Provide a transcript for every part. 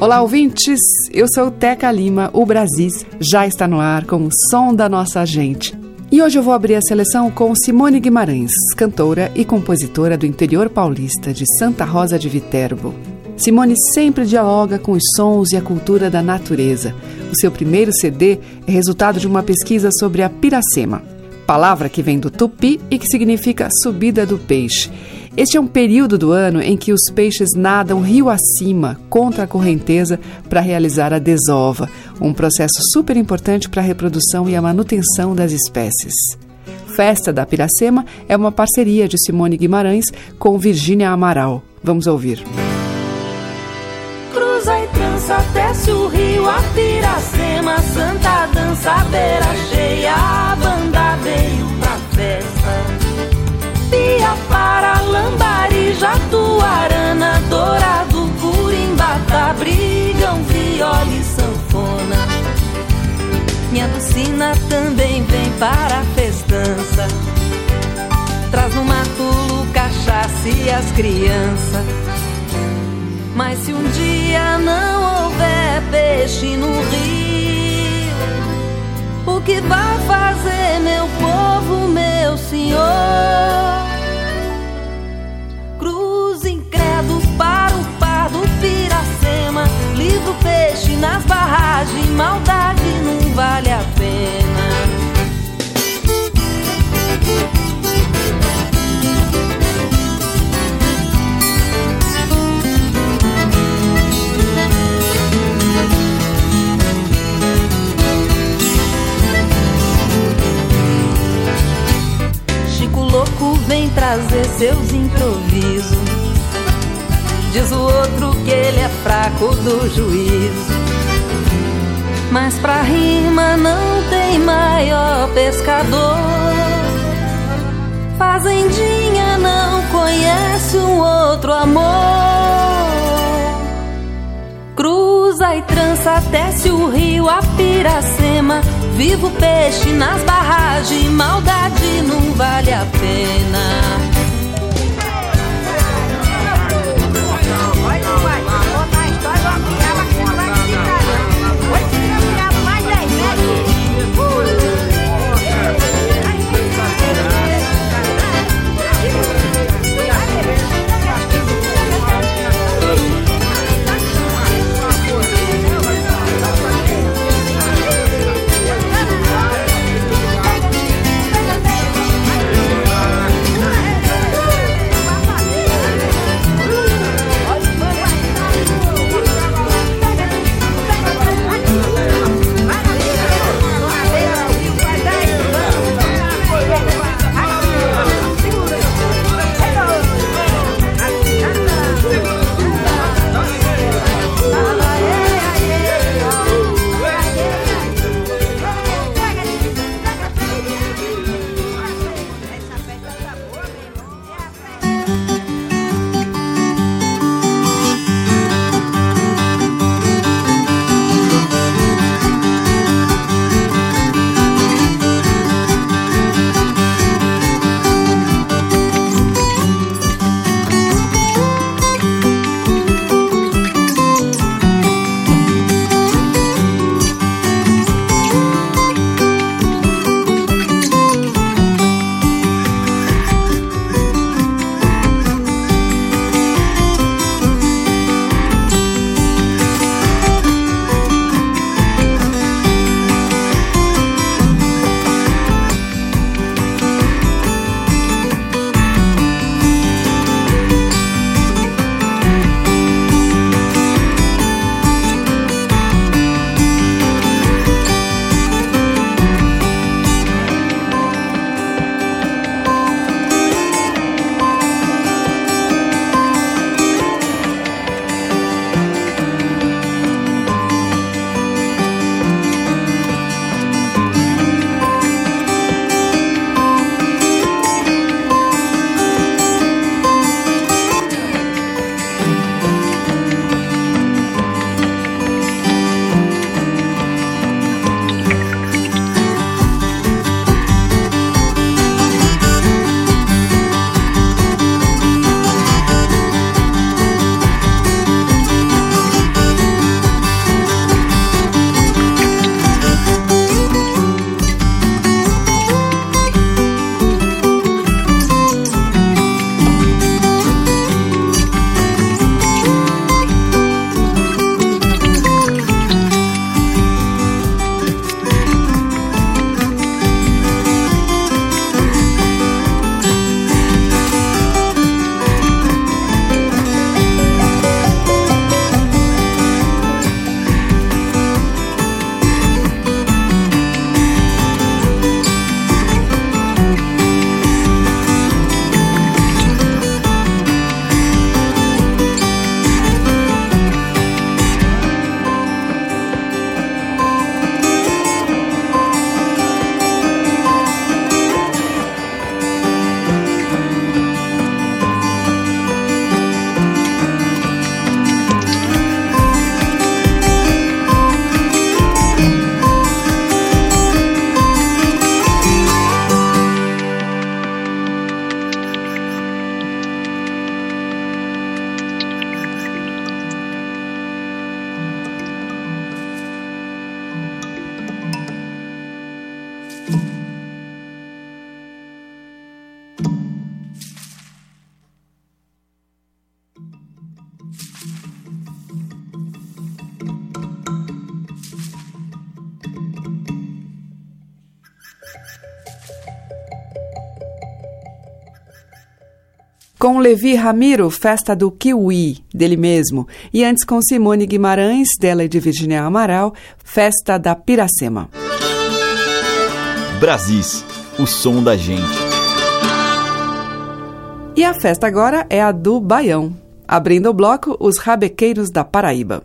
Olá, ouvintes! Eu sou Teca Lima. O Brasis já está no ar com o som da nossa gente. E hoje eu vou abrir a seleção com Simone Guimarães, cantora e compositora do interior paulista de Santa Rosa de Viterbo. Simone sempre dialoga com os sons e a cultura da natureza. O seu primeiro CD é resultado de uma pesquisa sobre a piracema, palavra que vem do tupi e que significa subida do peixe. Este é um período do ano em que os peixes nadam rio acima, contra a correnteza, para realizar a desova, um processo super importante para a reprodução e a manutenção das espécies. Festa da Piracema é uma parceria de Simone Guimarães com Virgínia Amaral. Vamos ouvir. Cruza e trança, desce o rio, a Piracema, Santa dança, beira cheia, a banda veio pra festa. Para Lambari, Jatuarana, Dourado, Curimbata, brigam viola e sanfona. Minha Lucina também vem para a festança. Traz no matulo cachaça e as crianças. Mas se um dia não houver peixe no rio, o que vai fazer meu povo, meu senhor? Nas barragens, maldade não vale a pena. Chico louco vem trazer seus improvisos. Diz o outro que ele é fraco do juízo. Mas pra rima não tem maior pescador. Fazendinha não conhece um outro amor. Cruza e trança, desce o rio, a piracema. Vivo peixe nas barragens, maldade não vale a pena. Com Levi Ramiro, Festa do Kiwi, dele mesmo. E antes com Simone Guimarães, dela e de Virginia Amaral, Festa da Piracema. Brasis, o som da gente. E a festa agora é a do Baião. Abrindo o bloco, os Rabequeiros da Paraíba.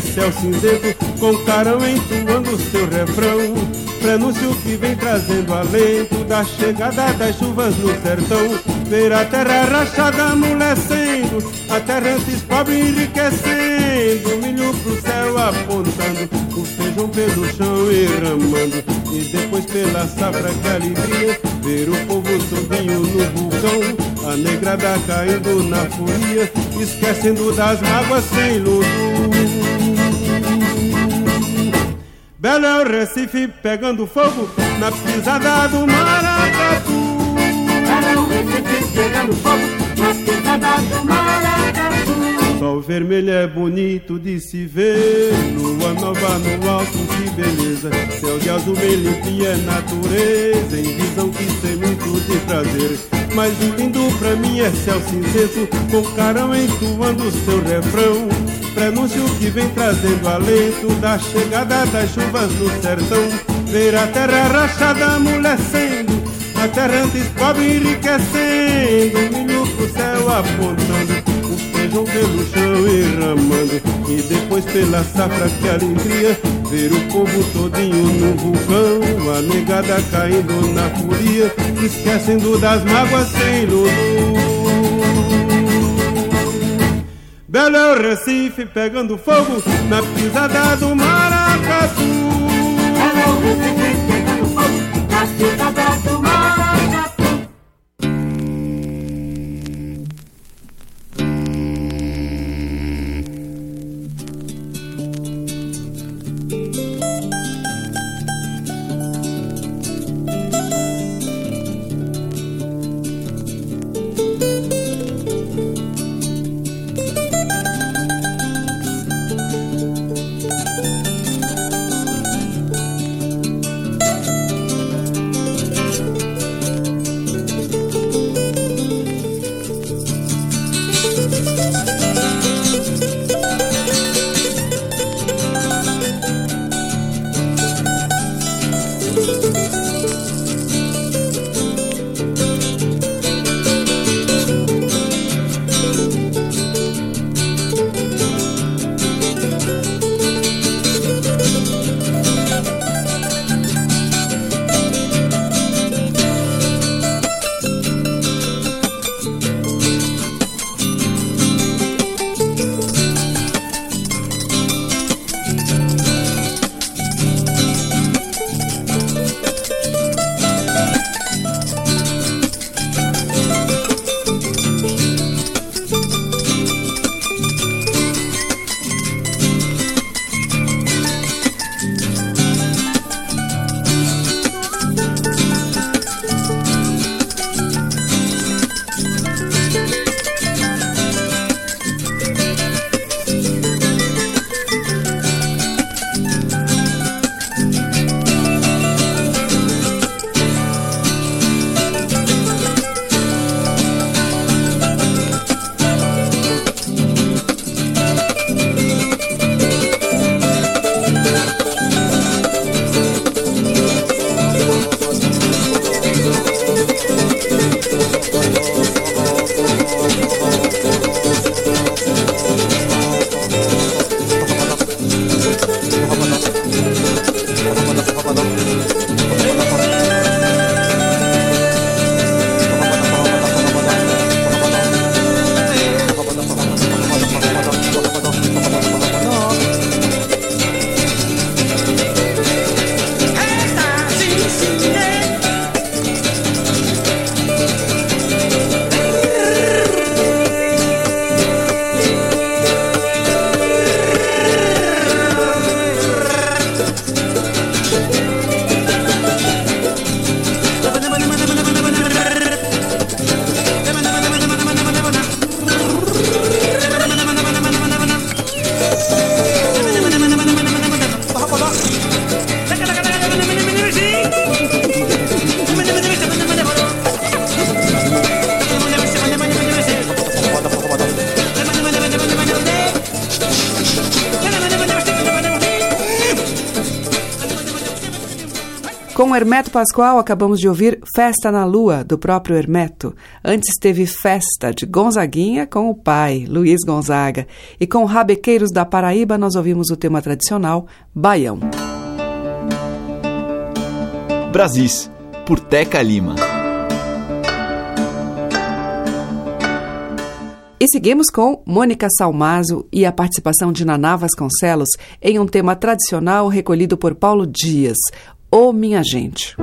Céu cinzento, com carão entoando seu refrão. Prenúncio que vem trazendo alento da chegada das chuvas no sertão. Ver a terra rachada amolecendo, a terra antes pobre enriquecendo, milho pro céu apontando, o feijão pelo chão derramando, e depois pela safra que alegria, ver o povo todinho no vulcão, a negrada caindo na folia, esquecendo das mágoas sem luto. Belo é o Recife pegando fogo na pisada do Maracatu pegando fogo nas pisadas do maracatu. Sol vermelho é bonito de se ver, lua nova no alto, que beleza. Céu de azul bem limpinho é natureza, em visão que tem muito de prazer. Mas o lindo pra mim é céu cinzento, com carão entoando seu refrão. Prenúncio que vem trazendo alento da chegada das chuvas no sertão. Ver a terra rachada amolecendo a terra antes pobre enriquecendo, milho pro céu apontando, o feijão pelo chão derramando, e depois pela safra que alegria, ver o povo todinho no vulcão, a negada caindo na furia, esquecendo das mágoas sem luz. Belo é o Recife pegando fogo na pisada do maracatu. Belo é Recife pegando fogo na pisada do maracatu. Pascoal, acabamos de ouvir Festa na Lua, do próprio Hermeto. Antes teve Festa, de Gonzaguinha, com o pai, Luiz Gonzaga. E com Rabequeiros da Paraíba, nós ouvimos o tema tradicional, Baião. Brasis, por Teca Lima. E seguimos com Mônica Salmazo e a participação de Naná Vasconcelos em um tema tradicional recolhido por Paulo Dias, Ô Minha Gente.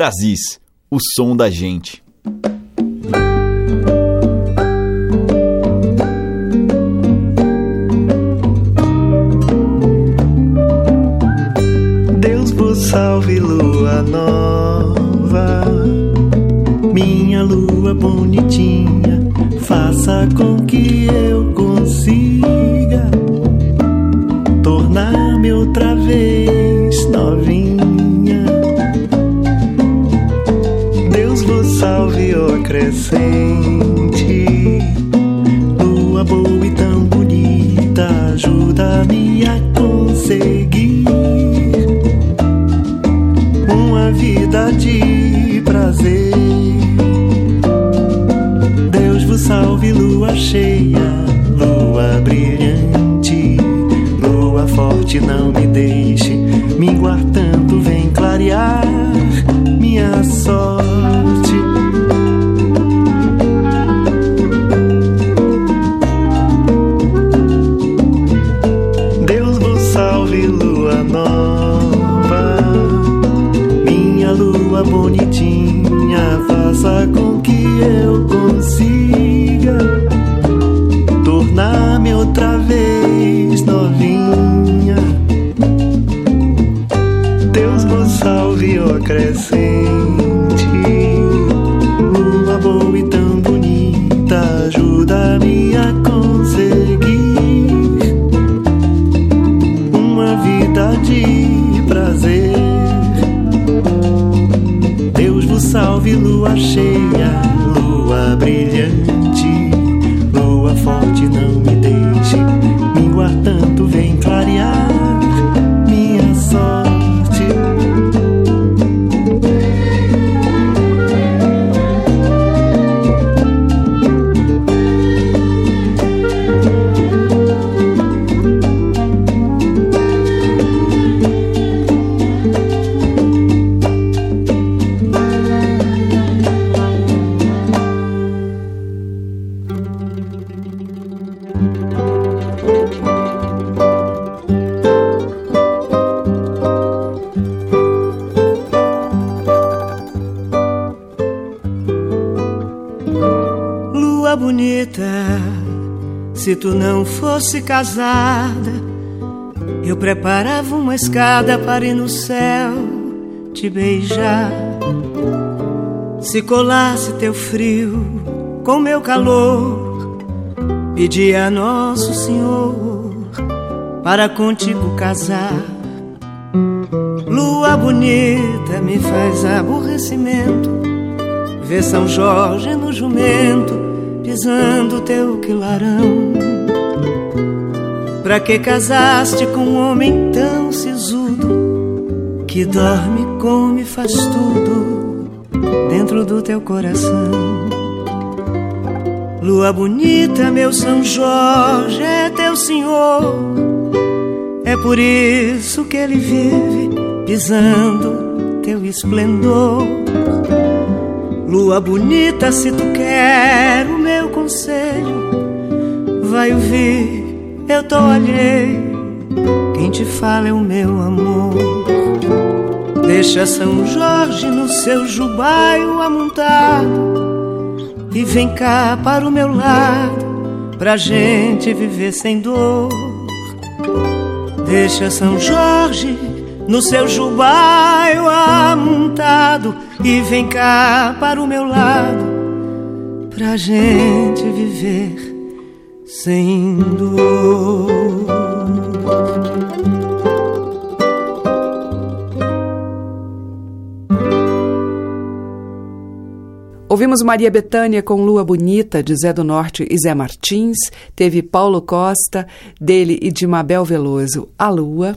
Brasis, o som da gente. Deus vos salve, lua nova, minha lua bonitinha, faça com que eu consiga tornar-me outra vez crescente, lua boa e tão bonita, ajuda-me a conseguir uma vida de prazer. Deus vos salve, lua cheia, lua brilhante, lua forte, não me deixe minguar tanto, vem clarear minha sorte. Tu não fosse casada, eu preparava uma escada para ir no céu te beijar. Se colasse teu frio com meu calor, pedia a Nosso Senhor para contigo casar. Lua bonita me faz aborrecimento Vê São Jorge no jumento pisando teu quilarão. Pra que casaste com um homem tão sisudo que dorme, come, faz tudo dentro do teu coração? Lua bonita, meu São Jorge é teu senhor. É por isso que ele vive pisando teu esplendor. Lua bonita, se tu quer o meu conselho, vai ouvir, eu tô alheio. Quem te fala é o meu amor. Deixa São Jorge no seu jubaio amontado e vem cá para o meu lado, pra gente viver sem dor. Deixa São Jorge no seu jubaio amontado e vem cá para o meu lado pra gente viver sem dor. Ouvimos Maria Bethânia com Lua Bonita, de Zé do Norte e Zé Martins. Teve Paulo Costa, dele e de Mabel Veloso, A Lua.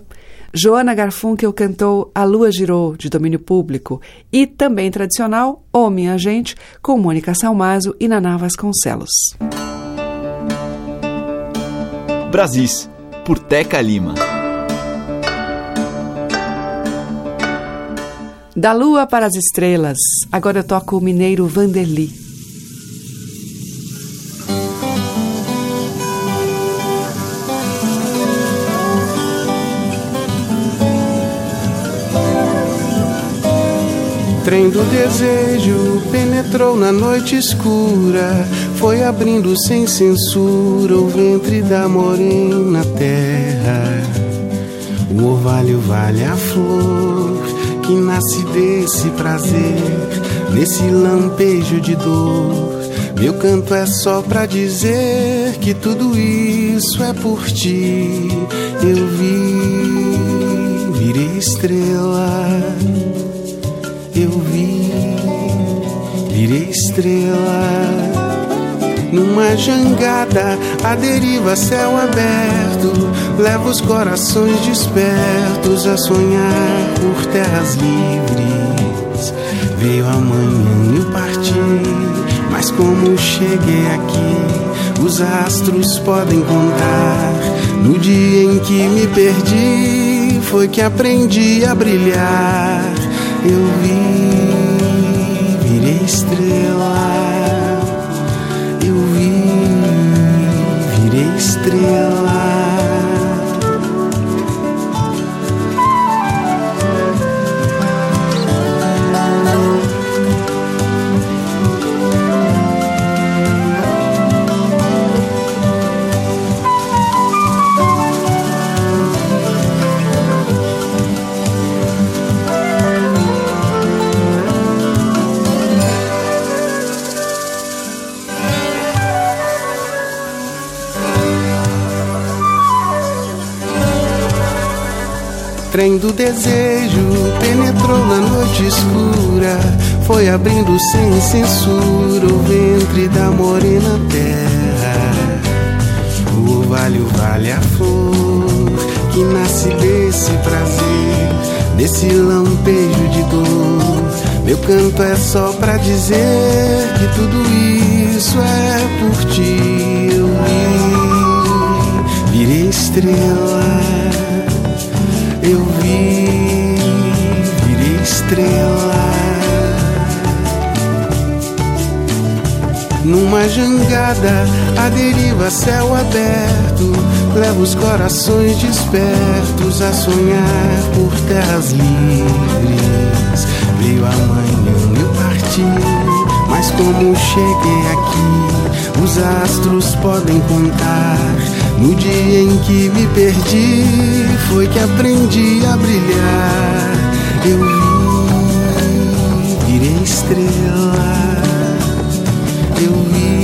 Joana Garfunkel cantou A Lua Girou, de domínio público. E também tradicional, Ô Minha Gente, com Mônica Salmazo e Naná Vasconcelos. Brasis, por Teca Lima. Da Lua para as Estrelas, agora eu toco o mineiro Vanderly. Trem do desejo penetrou na noite escura, foi abrindo sem censura o ventre da morena terra. O orvalho vale a flor que nasce desse prazer, nesse lampejo de dor. Meu canto é só pra dizer que tudo isso é por ti. Eu vi, virei estrela eu vi, virei estrela. Numa jangada, a deriva, céu aberto, leva os corações despertos a sonhar por terras livres. Veio amanhã e eu parti, mas como cheguei aqui, os astros podem contar. No dia em que me perdi, foi que aprendi a brilhar eu vi, trem do desejo penetrou na noite escura, foi abrindo sem censura o ventre da morena terra. O orvalho vale a flor que nasce desse prazer, desse lampejo de dor. Meu canto é só pra dizer que tudo isso é por ti. Eu vi, virei estrela eu vi, virei estrela. Numa jangada, a deriva, céu aberto, leva os corações despertos a sonhar por terras livres. Veio amanhã eu parti, mas como cheguei aqui, os astros podem contar no dia em que me perdi, foi que aprendi a brilhar. Eu vi, virei estrela. Eu vi,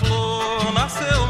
flor nasceu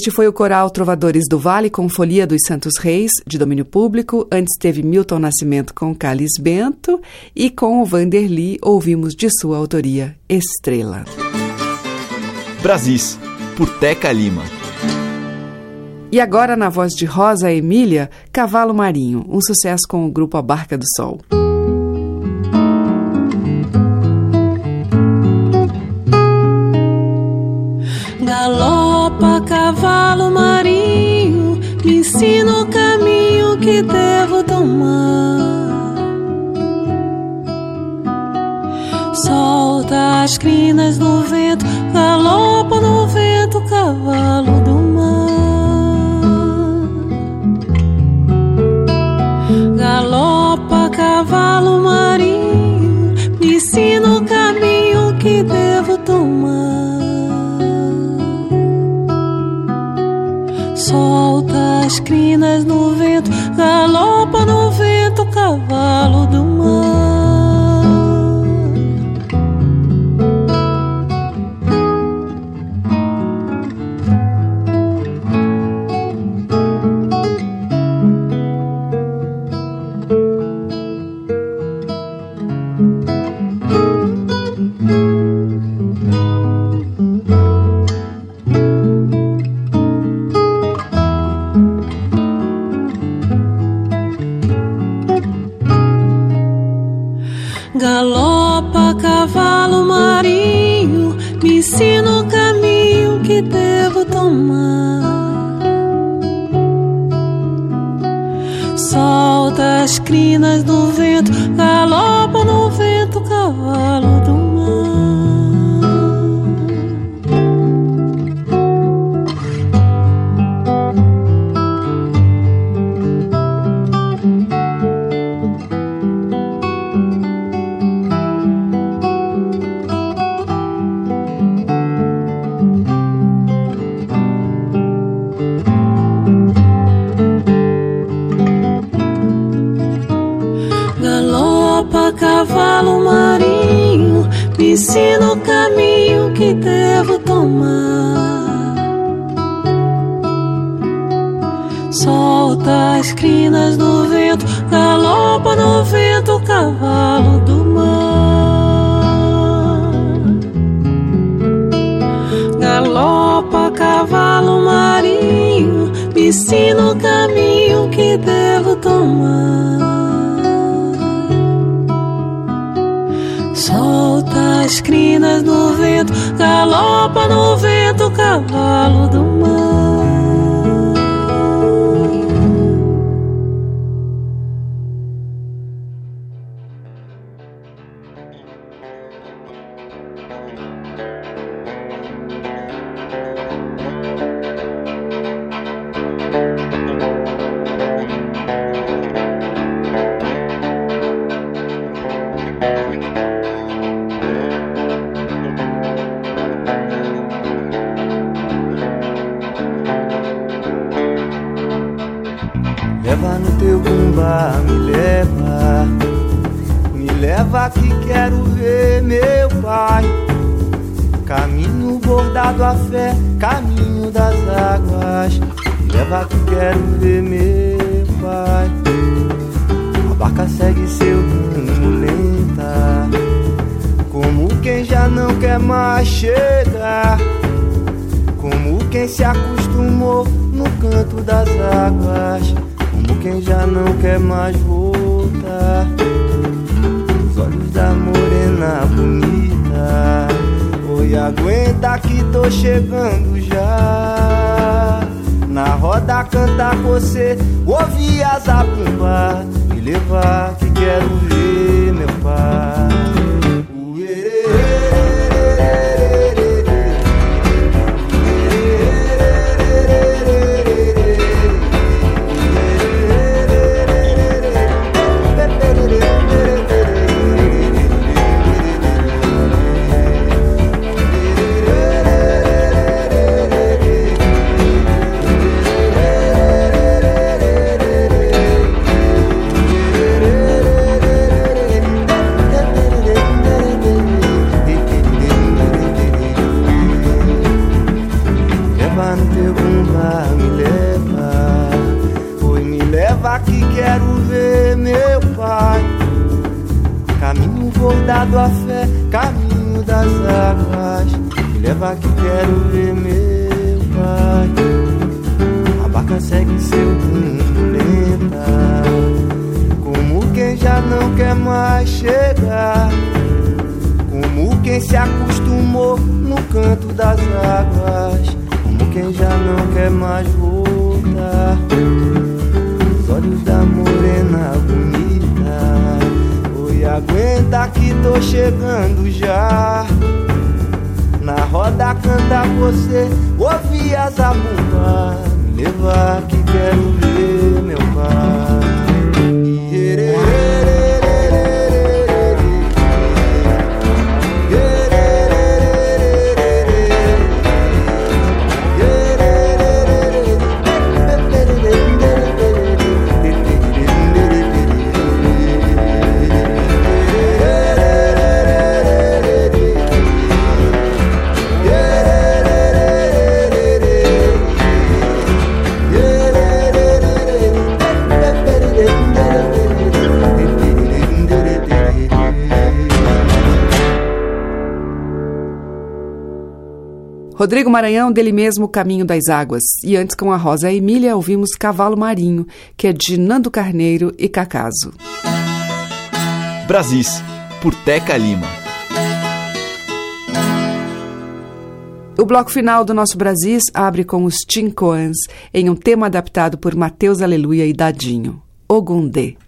Este foi o coral Trovadores do Vale com Folia dos Santos Reis, de domínio público. Antes teve Milton Nascimento com Calis Bento e com o Vanderly ouvimos de sua autoria Estrela. Brasis, por Teca Lima. E agora na voz de Rosa Emília, Cavalo Marinho, um sucesso com o grupo A Barca do Sol. cavalo marinho me ensina o caminho que devo tomar. Solta as crinas no vento, galopa no vento, cavalo do mar. Galopa, cavalo. solta as crinas no vento, galopa no vento, cavalo do mar. ensina o caminho que devo tomar. Solta as crinas no vento, galopa no vento, cavalo do mar. Rodrigo Maranhão, dele mesmo, Caminho das Águas. E antes, com a Rosa Emília, ouvimos Cavalo Marinho, que é de Nando Carneiro e Cacaso. Brasis, por Teca Lima. O bloco final do nosso Brasis abre com os Tincoans, em um tema adaptado por Mateus Aleluia e Dadinho, Ogundê.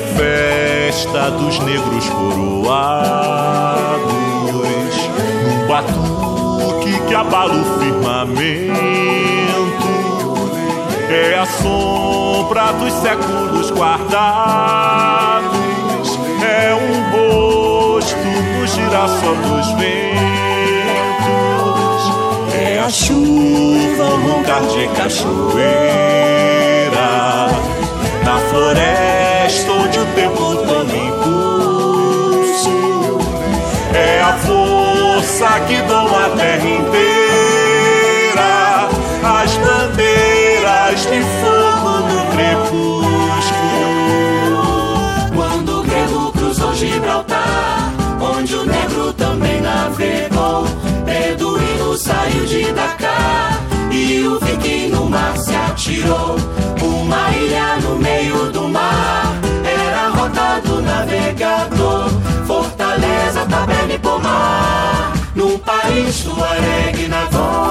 Festa dos negros coroados, num batuque que abala o firmamento. É a sombra dos séculos guardados, é um rosto no girassol dos ventos, é a chuva, o roncar de cachoeira. Na floresta Força que doma a terra inteira, as bandeiras de fogo no crepúsculo. Quando o grego cruzou Gibraltar, onde o negro também navegou, Beduíno saiu de Dakar e o viking no mar se atirou. Uma ilha no meio do mar era a rota do navegador. Fortaleza, Taberna no num país do aregue na voz.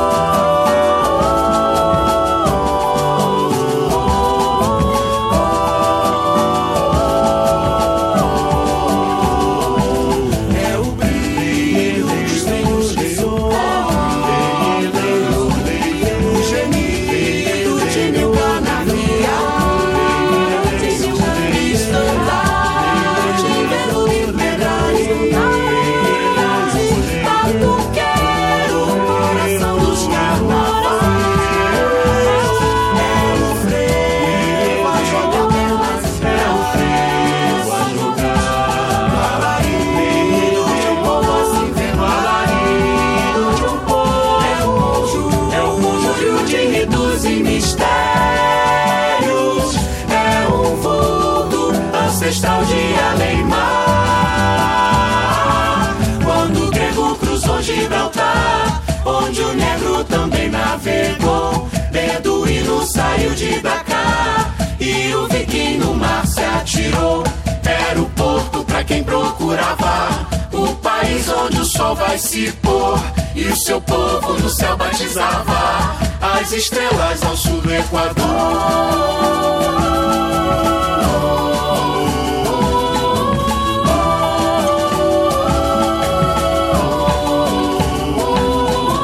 Sol vai se pôr e o seu povo no céu batizava as estrelas ao sul do Equador.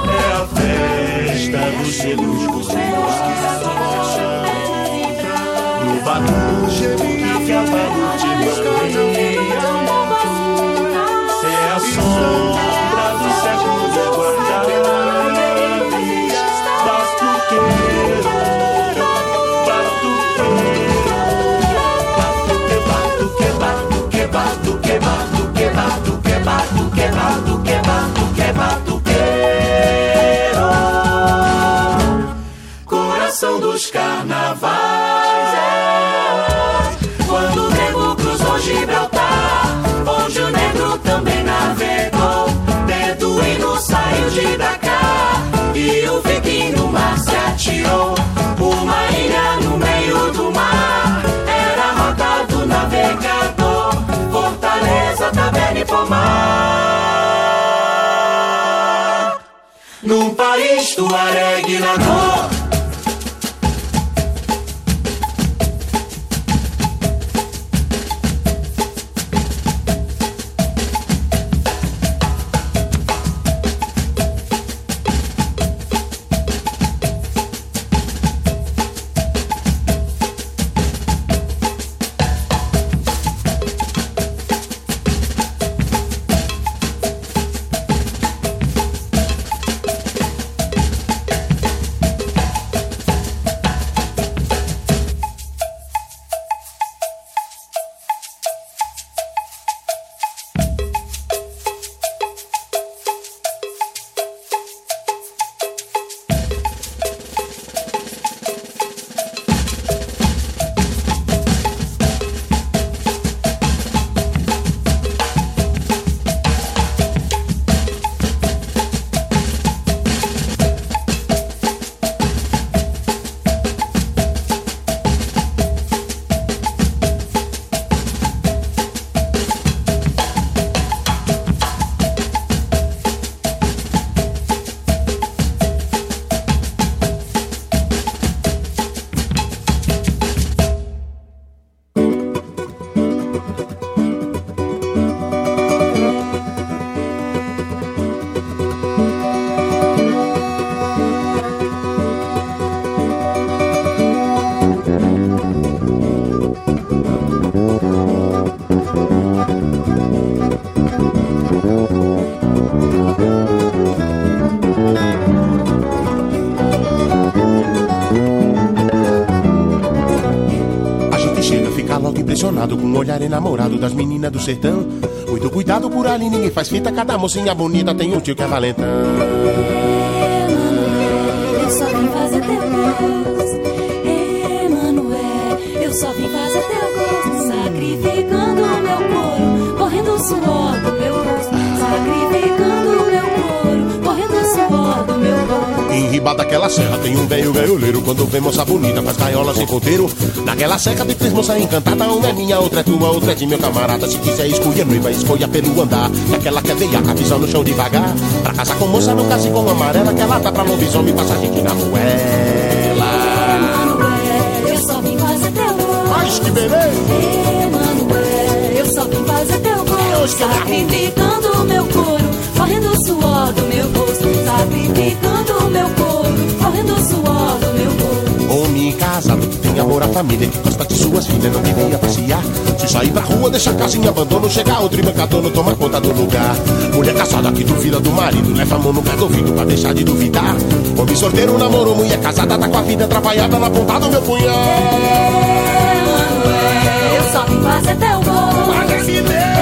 É a festa dos negros no batuque se atirou. Uma ilha no meio do mar era a rota do navegador. Fortaleza, Taberna e Pomar. Num país tuareg na olhar enamorado das meninas do sertão. Muito cuidado por ali, ninguém faz fita, cada mocinha bonita tem um tio que é valentão. Eu só vim fazer teu gosto, Emanuel. Eu só vim fazer teu gosto, sacrificando o meu couro, correndo suor Em riba daquela serra. Tem um velho gaioleiro Quando vê moça bonita faz gaiola sem ponteiro Naquela seca tem três moças encantadas Uma é minha, outra é tua, outra é de meu camarada. Se quiser escolher noiva, escolha pelo andar. Naquela que é veiaca, visão no chão devagar. Pra casar com moça, não case com amarela Que ela dá pra lobisomem passar gente na moela Emanuel, eu só vim fazer teu gosto. Mas que beleza! Emanuel, eu só vim fazer teu gosto, sacrificando o meu couro, correndo o suor do meu rosto, sacrificando o meu couro, correndo o suor do meu rosto. Homem casado que tem amor à família Que gosta de suas filhas, não devia passear Se sair pra rua, deixa a casa em abandono Chega outro embarcador, não toma conta do lugar. Mulher casada que duvida do marido Leva a mão no pé do ouvido pra deixar de duvidar. Homem sorteiro, namorou, mulher casada Tá com a vida atrapalhada na ponta do meu punhal. Emanuel, eu só vim fazer teu gosto. Emanuel,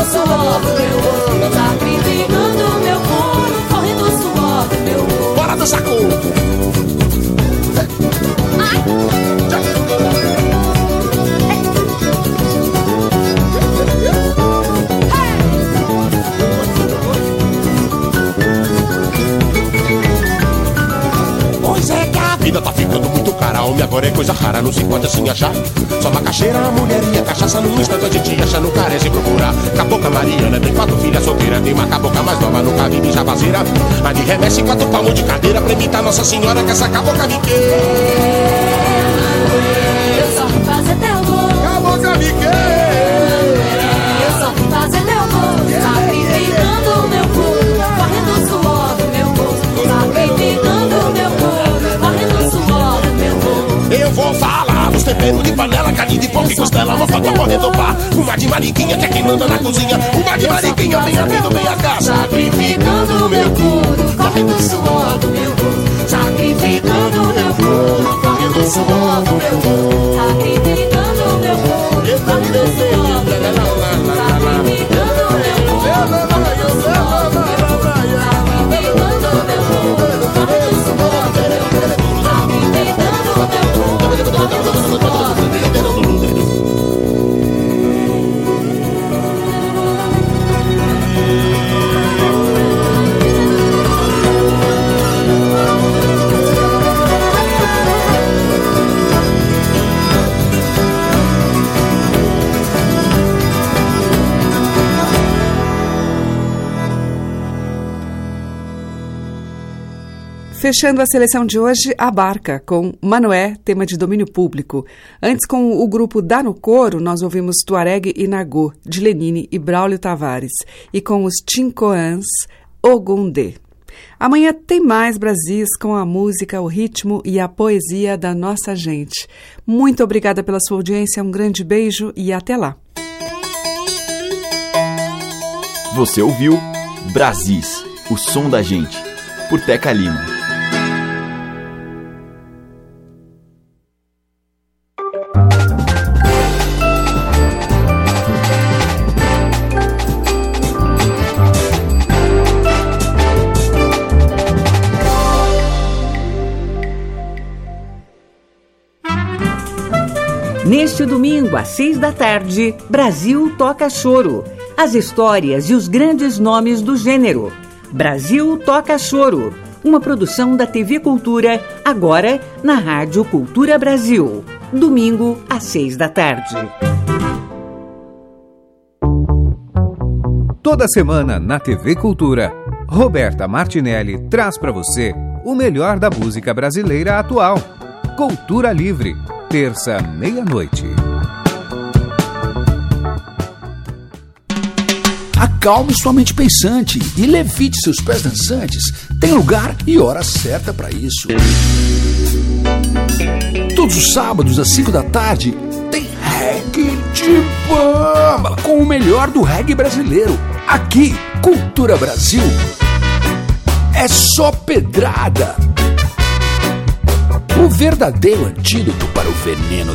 couro, correndo o suor do meu rosto, sacrificando o meu couro, correndo o suor do meu rosto. Bora do saco! Pois coisa rara, não se pode assim achar. Só macaxeira, a mulher e a cachaça No instante a gente acha, não carece procurar. Cabocla Mariana tem quatro filhas solteiras Tem uma cabocla mais nova, nunca vi de jabazeira. A de remesse quatro palmos de cadeira Pra imitar Nossa Senhora que essa cabocla me Eu só fazer teu gosto. Cabocla me quer temperos de panela, carne de porco e costela, faca correndo pá, uma de mariquinha que é quem manda na cozinha, uma de mariquinha, vem vem a cá, sacrificando meu couro, correndo o suor do meu rosto, sacrificando meu couro, correndo o suor do meu rosto, sacrificando meu couro, correndo o suor do meu rosto, sacrificando meu couro, すいません。Fechando a seleção de hoje, a Barca, com Manoé, tema de domínio público. Antes, com o grupo Dá no Coro, nós ouvimos Tuareg e Nagô, de Lenine e Braulio Tavares. E com os Tincoãs, Ogundê. Amanhã tem mais Brasis com a música, o ritmo e a poesia da nossa gente. Muito obrigada pela sua audiência, um grande beijo e até lá. Você ouviu Brasis, o som da gente, por Teca Lima. Domingo, às seis da tarde, Brasil Toca Choro. As histórias e os grandes nomes do gênero. Brasil Toca Choro. Uma produção da TV Cultura, agora na Rádio Cultura Brasil. Domingo, às seis da tarde. Toda semana na TV Cultura, Roberta Martinelli traz para você o melhor da música brasileira atual. Cultura Livre, terça, meia-noite. Acalme sua mente pensante e levite seus pés dançantes. Tem lugar e hora certa para isso. Todos os sábados às 5 da tarde tem reggae de bamba com o melhor do reggae brasileiro. Aqui, Cultura Brasil. É só pedrada. o verdadeiro antídoto para o veneno